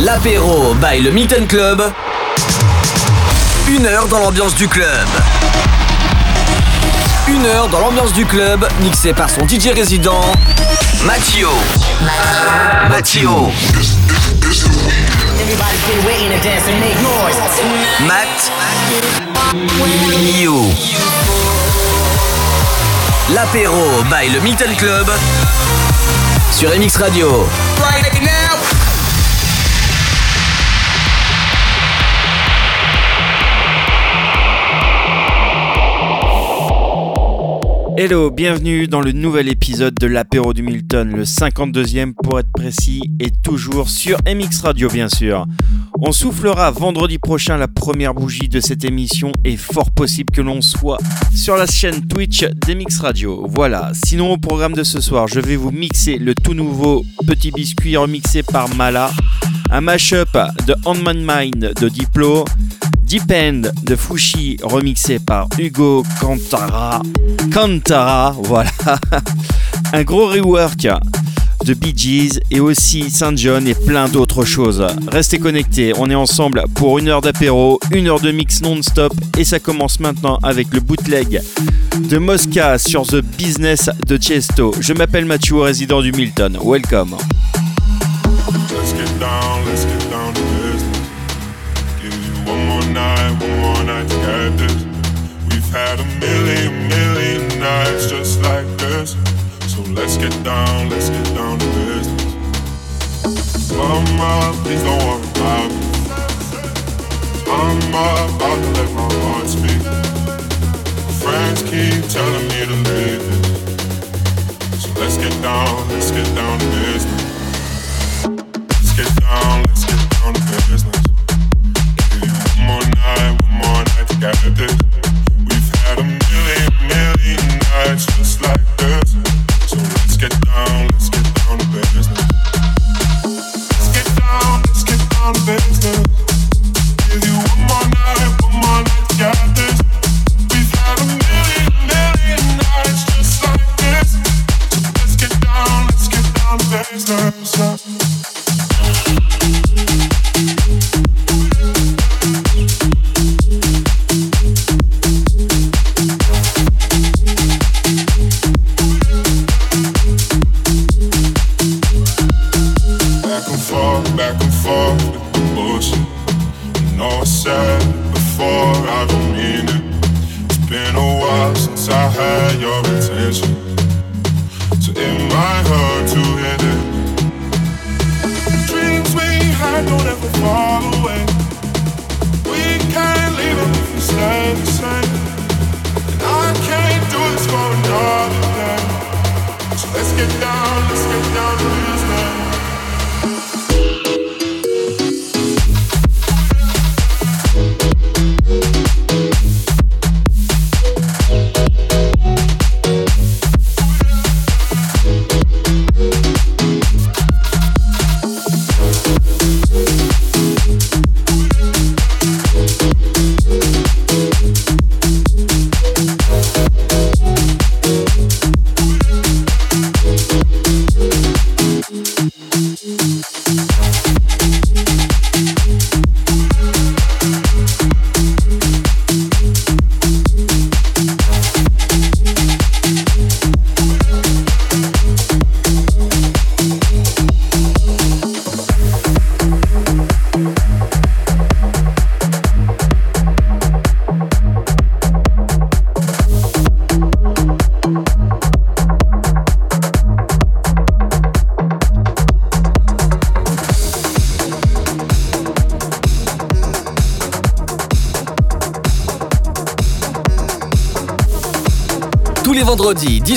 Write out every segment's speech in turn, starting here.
L'apéro by le Milton Club. Une heure dans l'ambiance du club. Une heure dans l'ambiance du club, mixé par son DJ résident, Mathio. Mathio. Matt. You. L'apéro by le Milton Club sur MX Radio. Hello, bienvenue dans le nouvel épisode de l'apéro du Milton, le 52e pour être précis, et toujours sur MX Radio bien sûr. On soufflera vendredi prochain la première bougie de cette émission et fort possible que l'on soit sur la chaîne Twitch d'MX Radio. Voilà, sinon au programme de ce soir, je vais vous mixer le tout nouveau Petit Biscuit remixé par Mala, un mashup de Handman Mind de Diplo, Deep End de Fushi remixé par Hugo Cantara. Cantara, voilà. Un gros rework de Bee Gees et aussi Saint John et plein d'autres choses. Restez connectés, on est ensemble pour une heure d'apéro, une heure de mix non-stop et ça commence maintenant avec le bootleg de Mosca sur The Business de Chesto. Je m'appelle Mathieu, résident du Milton. Welcome. Let's get down, had a million, million nights just like this. So let's get down, let's get down to business. Mama, please don't worry about me. I'm about to let my heart speak. Friends keep telling me to leave it. So let's get down, let's get down to business.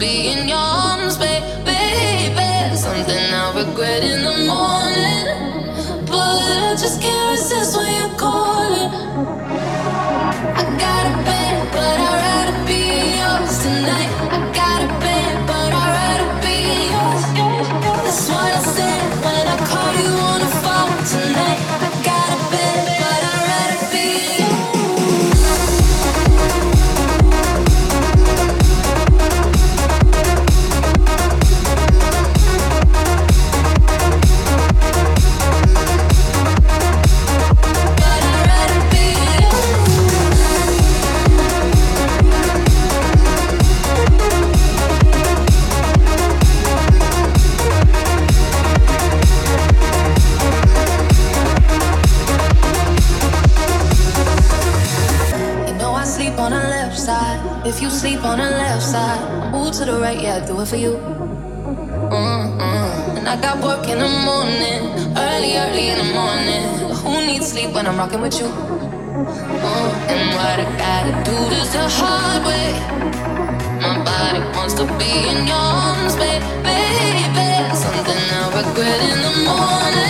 be in your If you sleep on the left side, move to the right, yeah, I do it for you. Mm-mm. And I got work in the morning, early, early in the morning. Who needs sleep when I'm rocking with you? Mm-hmm. And what I gotta do is the hard way. My body wants to be in your arms, baby, baby. Something I regret in the morning.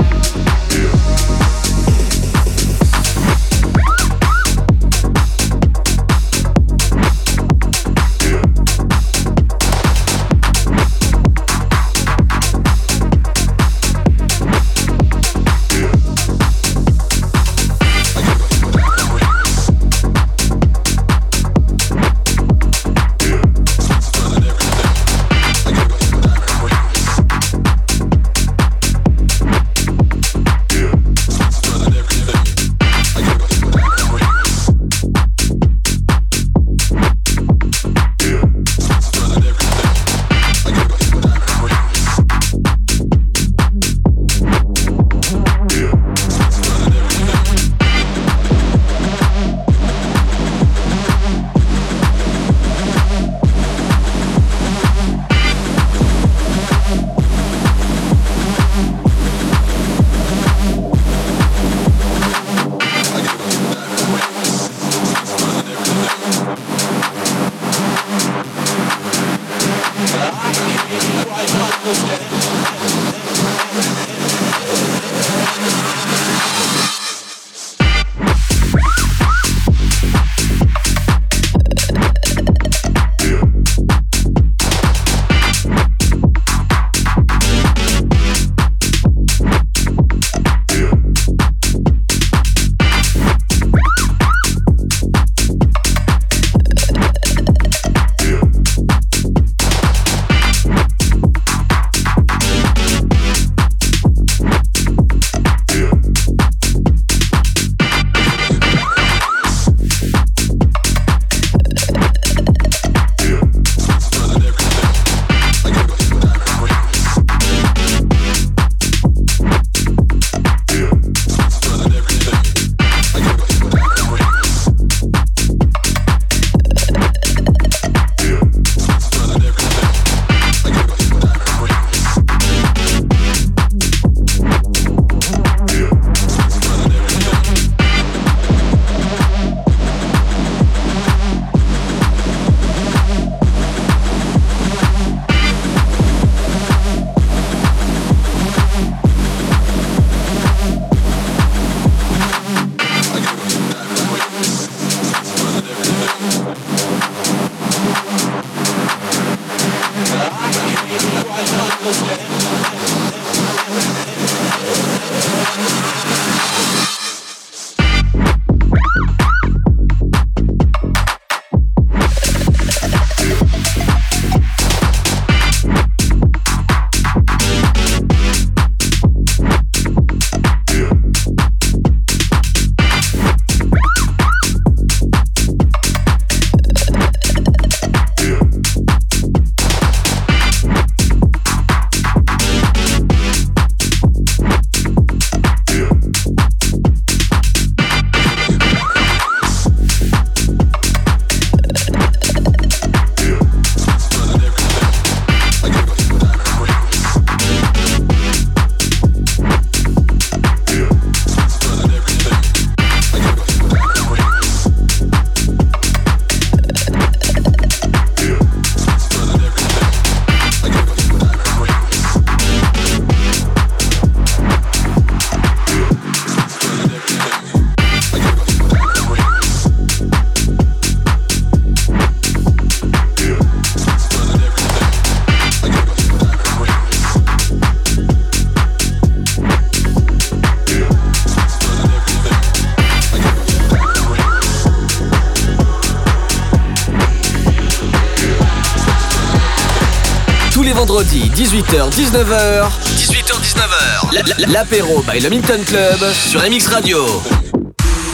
Vendredis 18h-19h. 18h-19h. L'apéro by le Minton Club sur MX Radio.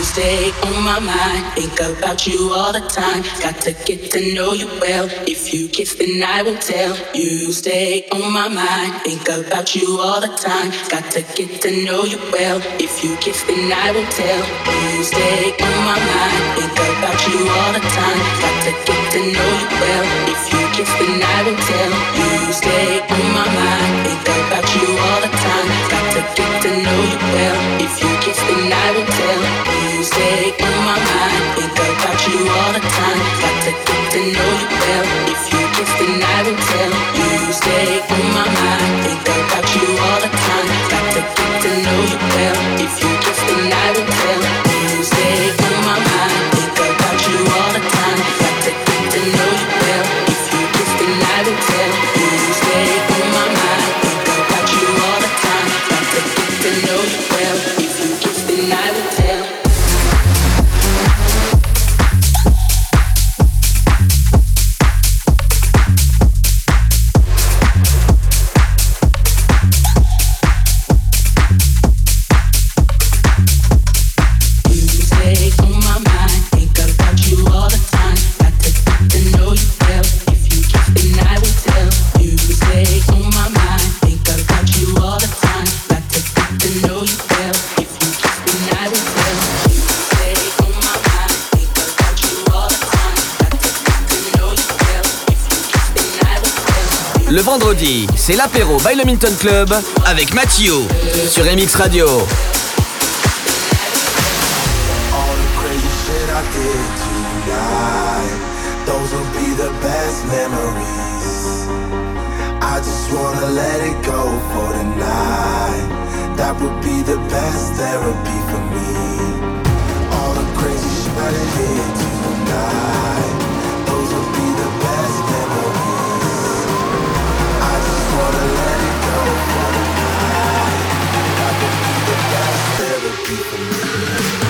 stay on my mind. Think about you all the time. Got to get to know you well. If you kiss, then I will tell. You stay on my mind. Think about you all the time. Got to get to know you well. If you kiss, then I will tell. You stay on my mind. Think about you all the time. Got to get to know you well. If you kiss, then I will tell. You stay on my mind. Think about you all the time. Got to get to know you well. If you kiss, I will tell you stay on my mind. Think about you all the time. Got to get to know you well. If you kiss, I will tell. You stay on my mind. Think about you all the time. Le vendredi, c'est l'apéro by le Minton Club avec Mathieu sur MX Radio. Those will be the best memories. I just wanna let it go for tonight. That would be the best therapy for me. All the crazy shit I did people.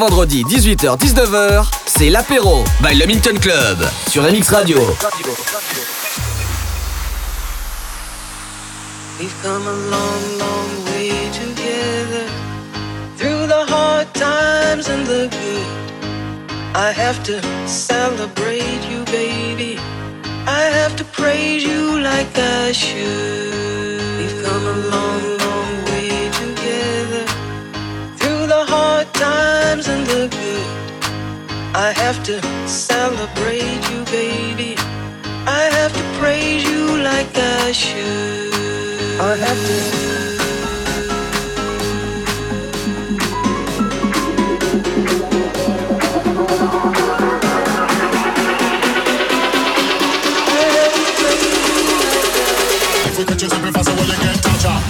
Vendredis 18h-19h, c'est l'apéro by le Club sur MX Radio. We've come a long, long way together through the hard times and the good. I have to celebrate you, baby. I have to praise you like I should. We've come a long, times and the good. I have to celebrate you, baby. I have to praise you like I should. I have to. If we could just simplify so well you can touch her.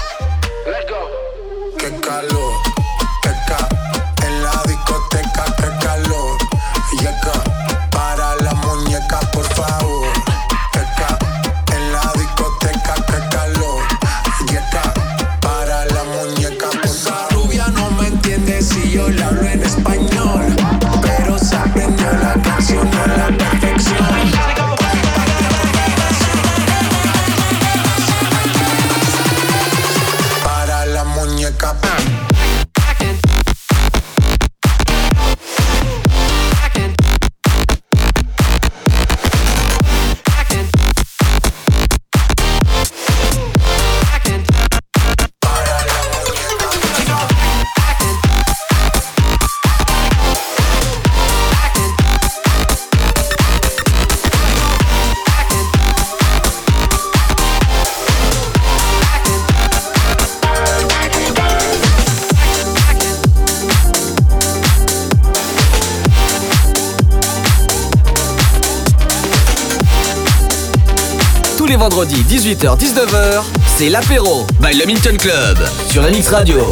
Tous les vendredis 18h-19h, c'est l'apéro by le Minton Club sur MX Radio.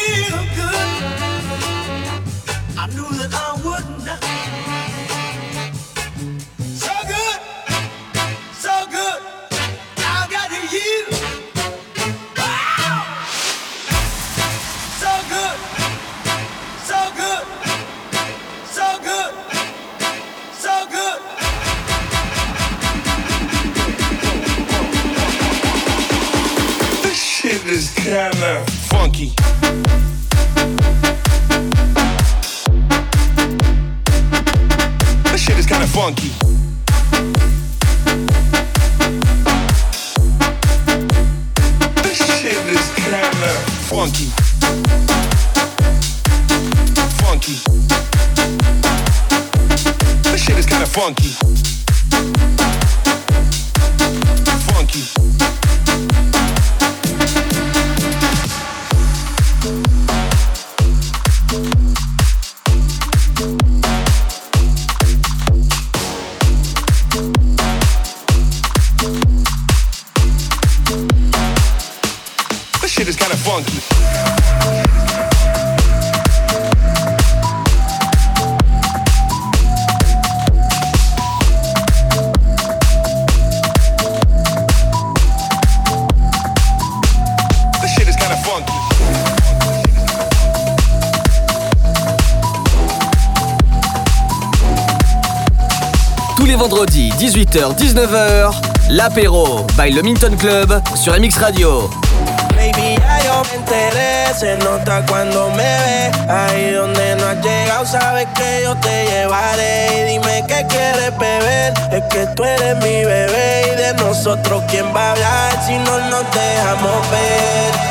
18h-19h, l'apéro by le Minton Club sur MX Radio. Baby, ya yo me enteré, se nota cuando me ve. Ahí donde no has llegado, sabes que yo te llevaré. Y dime qué quieres beber, es que tú eres mi bebé. Y de nosotros, ¿quién va a hablar si no nos dejamos ver?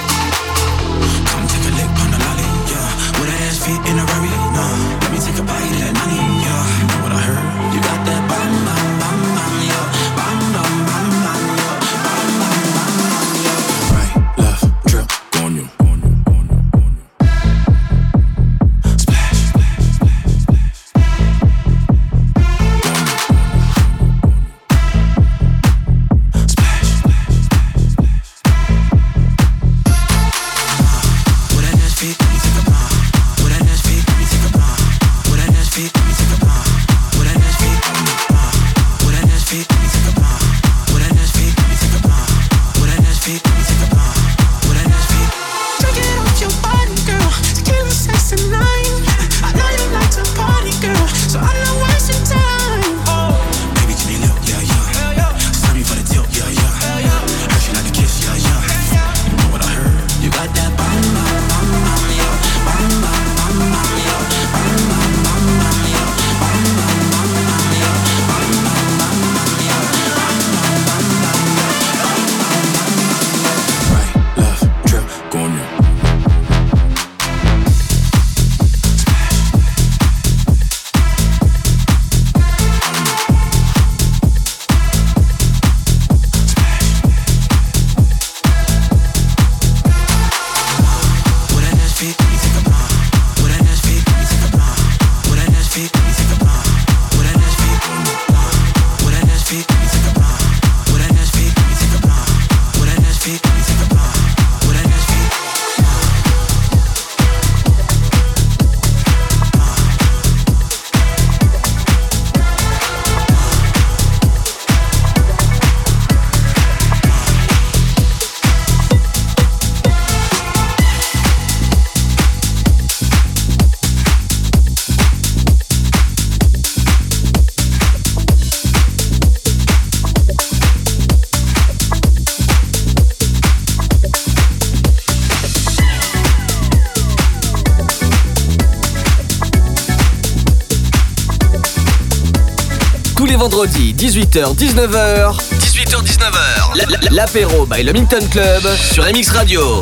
Vendredis 18h-19h. 18h-19h. L'apéro by le Minton Club sur MX Radio.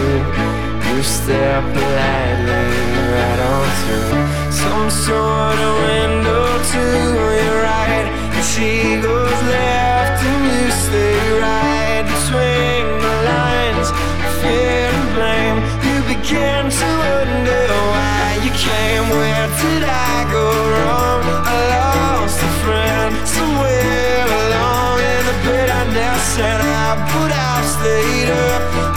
You step politely right on through? Some sort of window to your right. And she goes left and you stay right Between the lines. Of fear and blame You begin to wonder why you came. Where did I go wrong? I lost a friend somewhere along. In the bitterness And I put out, stayed up.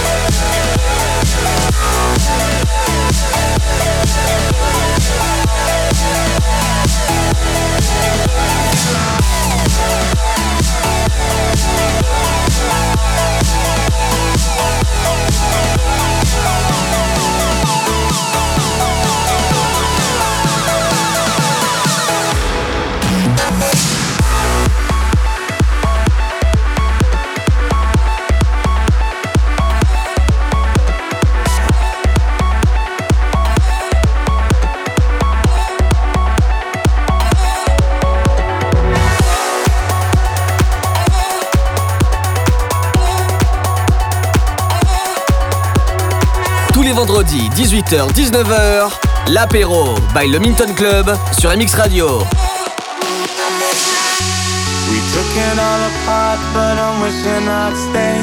We'll les vendredis, 18h-19h, l'apéro by le Minton Club sur MX Radio. We took it all apart, but I'm wishing I'd stay.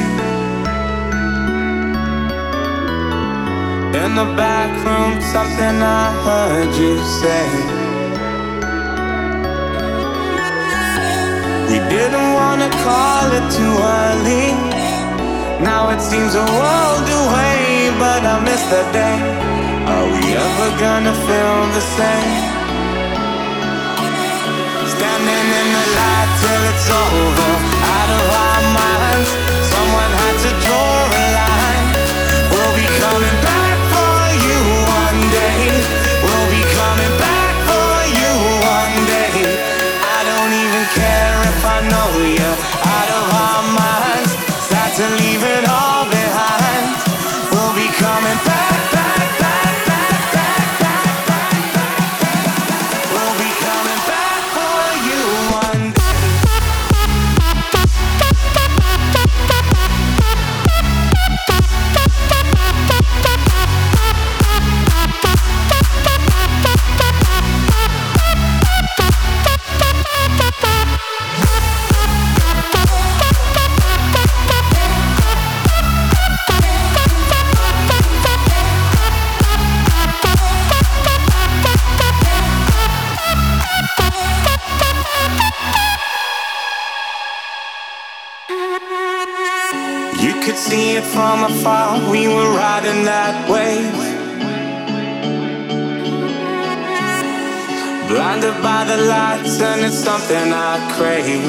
In the back room, something I heard you say. We didn't wanna call it too early. Now it seems a world away, but I miss the day. Are we ever gonna feel the same? Standing in the light till it's over, out of our minds. Someone had to draw a line. We'll be coming Blinded by the lights, and it's something I crave.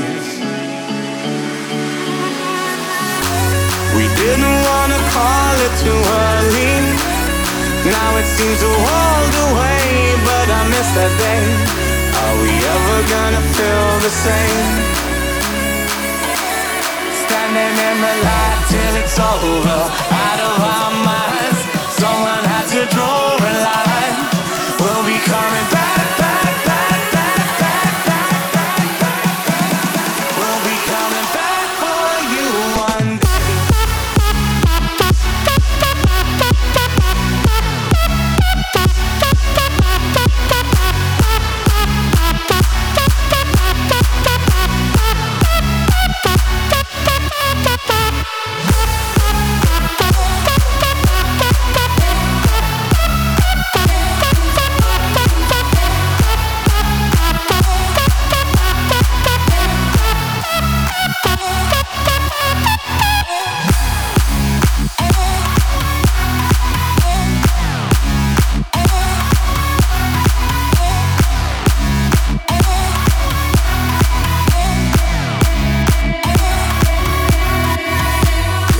We didn't wanna call it too early. Now it seems a world away, but I miss that day. Are we ever gonna feel the same? Standing in the light till it's over, out of our minds. Someone had to draw a line. We'll be coming back,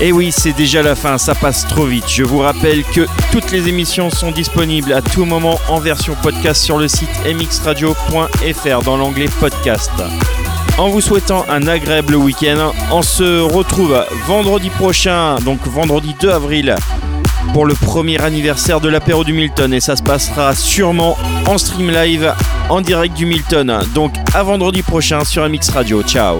Et oui, c'est déjà la fin, ça passe trop vite. Je vous rappelle que toutes les émissions sont disponibles à tout moment en version podcast sur le site mxradio.fr dans l'onglet podcast. En vous souhaitant un agréable week-end, on se retrouve vendredi prochain, donc vendredi 2 avril, pour le premier anniversaire de l'apéro du Milton. Et ça se passera sûrement en stream live, en direct du Milton. Donc à vendredi prochain sur MX Radio. Ciao